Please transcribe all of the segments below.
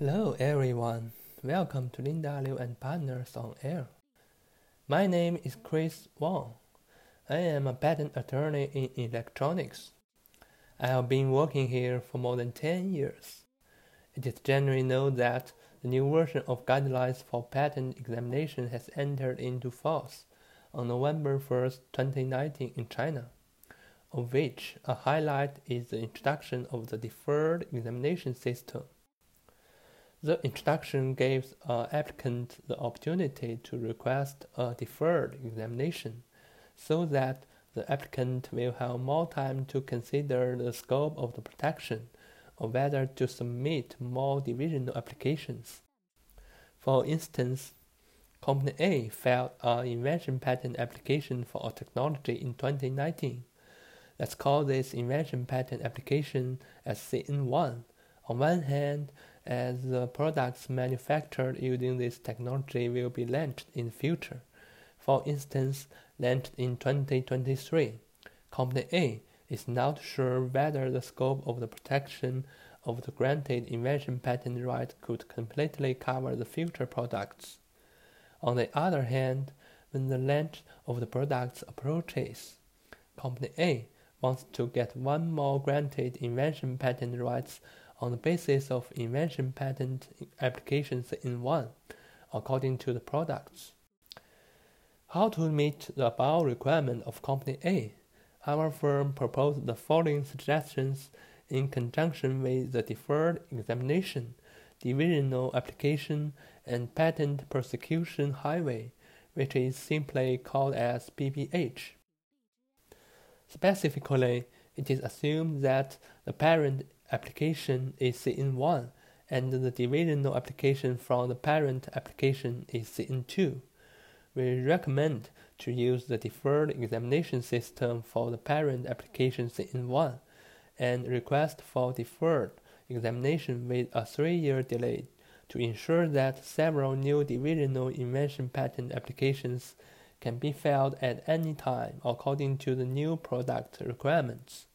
Hello everyone, welcome to Linda Liu and Partners on Air. My name is Chris Wong. I am a patent attorney in electronics. I have been working here for more than 10 years. It is generally known that the new version of guidelines for patent examination has entered into force on November 1, 2019 in China, of which a highlight is the introduction of the deferred examination system. The introduction gives an applicant the opportunity to request a deferred examination so that the applicant will have more time to consider the scope of the protection or whether to submit more divisional applications. For instance, Company A filed an invention patent application for a technology in 2019. Let's call this invention patent application as CN1. On one hand, as the products manufactured using this technology will be launched in the future. For instance, launched in 2023, Company A is not sure whether the scope of the protection of the granted invention patent right could completely cover the future products. On the other hand, when the launch of the products approaches, Company A wants to get one more granted invention patent rights on the basis of invention patent applications CN1, according to the products. How to meet the above requirement of Company A? Our firm proposed the following suggestions in conjunction with the deferred examination, divisional application, and patent prosecution highway, which is simply called as PPH. Specifically, it is assumed that the parent application is CN1 and the divisional application from the parent application is CN2. We recommend to use the deferred examination system for the parent application CN1 and request for deferred examination with a three-year delay to ensure that several new divisional invention patent applications can be filed at any time according to the new product requirements.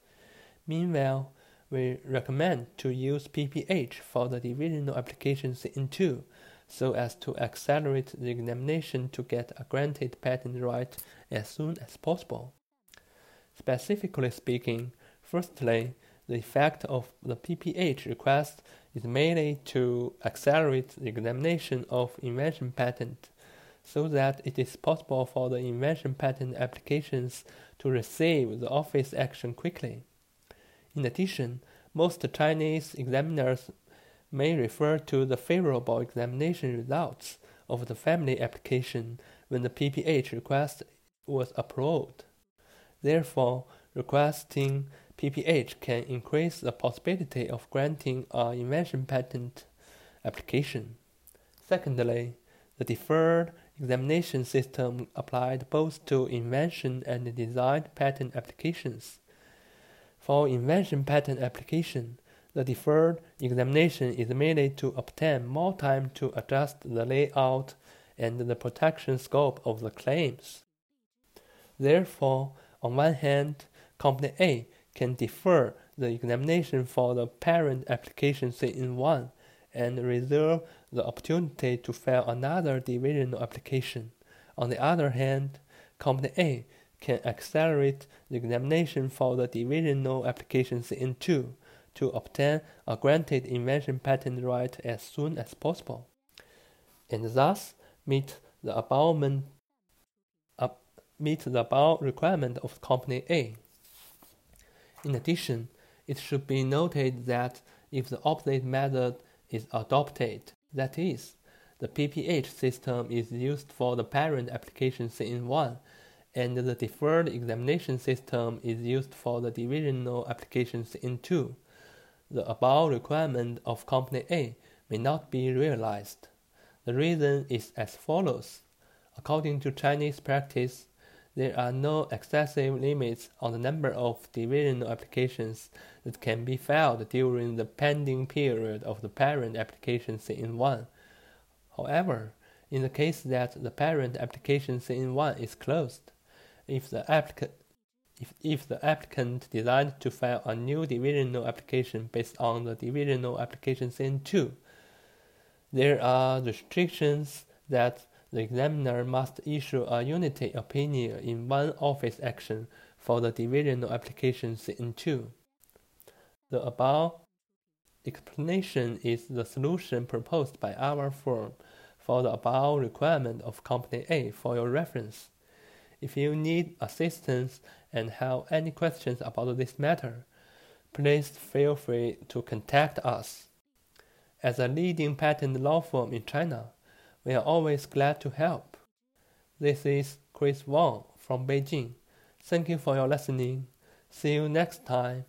Meanwhile, we recommend to use PPH for the divisional applications CN2 so as to accelerate the examination to get a granted patent right as soon as possible. Specifically speaking, firstly, the effect of the PPH request is mainly to accelerate the examination of invention patent so that it is possible for the invention patent applications to receive the office action quickly. In addition, most Chinese examiners may refer to the favorable examination results of the family application when the PPH request was approved. Therefore, requesting PPH can increase the possibility of granting an invention patent application. Secondly, the deferred examination system applied both to invention and design patent applications. For invention patent application, the deferred examination is merely to obtain more time to adjust the layout and the protection scope of the claims. Therefore, on one hand, Company A can defer the examination for the parent application CN1 and reserve the opportunity to file another divisional application. On the other hand, Company A can accelerate the examination for the divisional applications CN2 to obtain a granted invention patent right as soon as possible, and thus meet the above, uh, meet the above requirement of Company A. In addition, it should be noted that if the opposite method is adopted, that is, the PPH system is used for the parent application CN1 and the deferred examination system is used for the divisional applications CN2. The above requirement of Company A may not be realized. The reason is as follows. According to Chinese practice, there are no excessive limits on the number of divisional applications that can be filed during the pending period of the parent application CN1. However, in the case that the parent application CN1 is closed, if the applicant if, if the applicant decides to file a new divisional application based on the divisional application CN2, There are restrictions that the examiner must issue a unity opinion in one office action for the divisional applications CN2. The above explanation is the solution proposed by our firm for the above requirement of Company A for your reference. If you need assistance and have any questions about this matter, please feel free to contact us. As a leading patent law firm in China, we are always glad to help. This is Chris Wang from Beijing. Thank you for your listening. See you next time.